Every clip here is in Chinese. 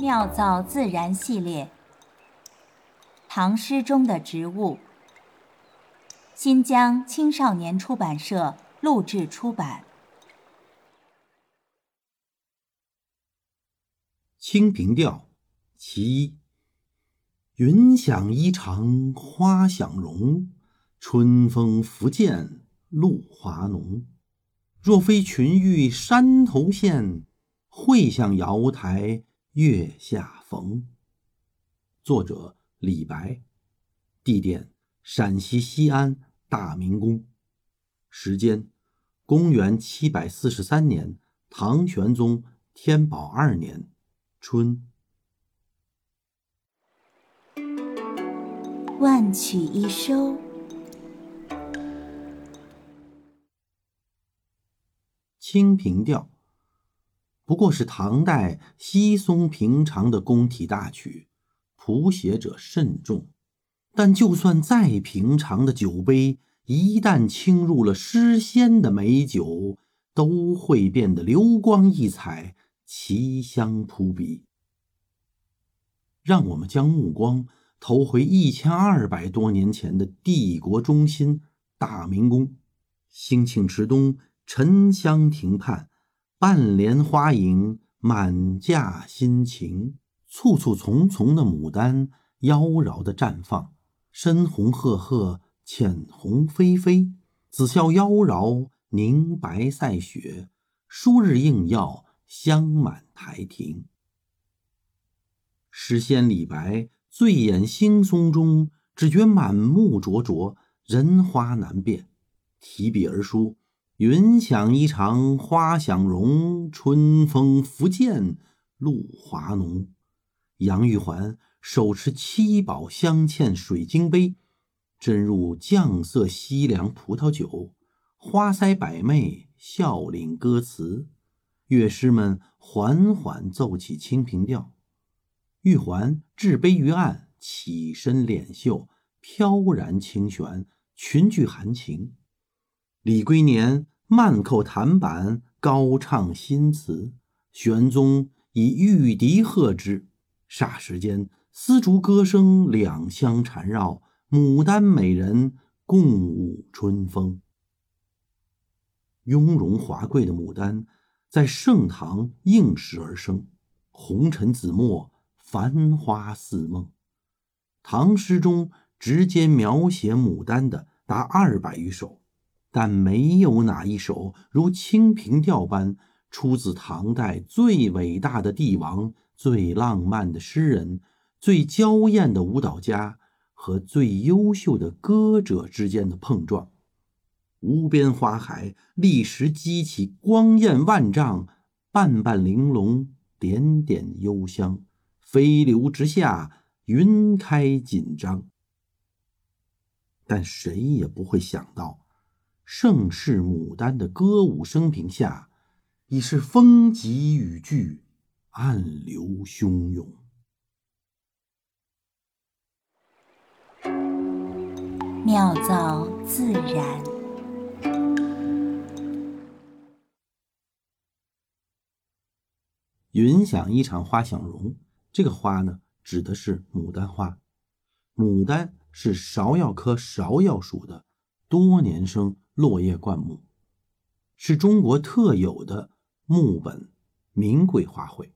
妙造自然系列，唐诗中的植物。新疆青少年出版社录制出版。《清平调·其一》：云想衣裳花想容，春风拂槛露华浓。若非群玉山头现，会向瑶台月下逢。作者李白，地点陕西西安大明宫，时间公元七百四十三年，唐玄宗天宝二年春。万曲一收。《清平调》不过是唐代稀松平常的宫体大曲，谱写者慎重。但就算再平常的酒杯，一旦倾入了诗仙的美酒，都会变得流光溢彩，奇香扑鼻。让我们将目光投回一千二百多年前的帝国中心大明宫，兴庆池东。沉香亭畔，半帘花影，满架新情。簇簇丛丛的牡丹妖娆的绽放，深红赫赫，浅红霏霏，紫笑妖娆，凝白赛雪。疏日映耀，香满台庭。诗仙李白醉眼惺忪中，只觉满目灼灼，人花难辨，提笔而书。云想衣裳花想容，春风拂槛露华浓。杨玉环手持七宝镶嵌水晶杯，斟入酱色西凉葡萄酒，花腮百媚，笑领歌词。乐师们缓缓奏起《清平调》，玉环置杯于案，起身敛袖，飘然清玄，群聚含情。李龟年。慢叩弹板，高唱新词。玄宗以玉笛和之，霎时间，丝竹歌声两相缠绕，牡丹美人共舞春风。雍容华贵的牡丹，在盛唐应时而生，红尘紫陌，繁花似梦。唐诗中直接描写牡丹的达二百余首。但没有哪一首如《清平调》般出自唐代最伟大的帝王、最浪漫的诗人、最娇艳的舞蹈家和最优秀的歌者之间的碰撞。无边花海，立时激起光艳万丈；瓣瓣玲珑，点点幽香。飞流直下，云开锦张。但谁也不会想到。盛世牡丹的歌舞升平下，已是风急雨聚，暗流汹涌。妙造自然。云想衣裳花想容，这个花呢，指的是牡丹花。牡丹是芍药科芍药属的多年生。落叶灌木是中国特有的木本名贵花卉，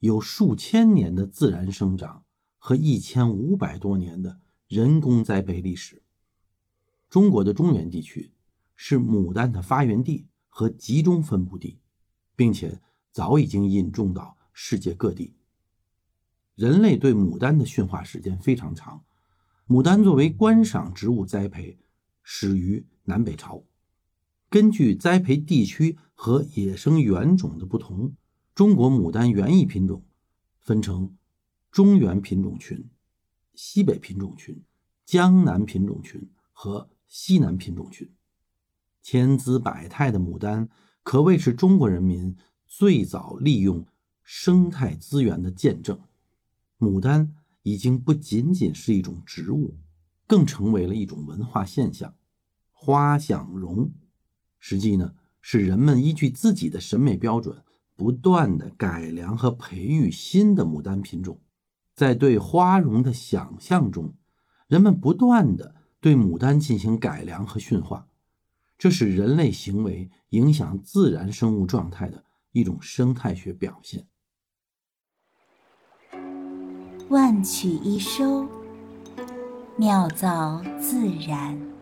有数千年的自然生长和一千五百多年的人工栽培历史。中国的中原地区是牡丹的发源地和集中分布地，并且早已经引种到世界各地。人类对牡丹的驯化时间非常长，牡丹作为观赏植物栽培，始于。南北朝，根据栽培地区和野生原种的不同，中国牡丹园艺品种分成中原品种群、西北品种群、江南品种群和西南品种群。千姿百态的牡丹可谓是中国人民最早利用生态资源的见证。牡丹已经不仅仅是一种植物，更成为了一种文化现象。花想容，实际呢是人们依据自己的审美标准不断的改良和培育新的牡丹品种，在对花容的想象中，人们不断的对牡丹进行改良和驯化，这是人类行为影响自然生物状态的一种生态学表现。万曲一收，妙造自然。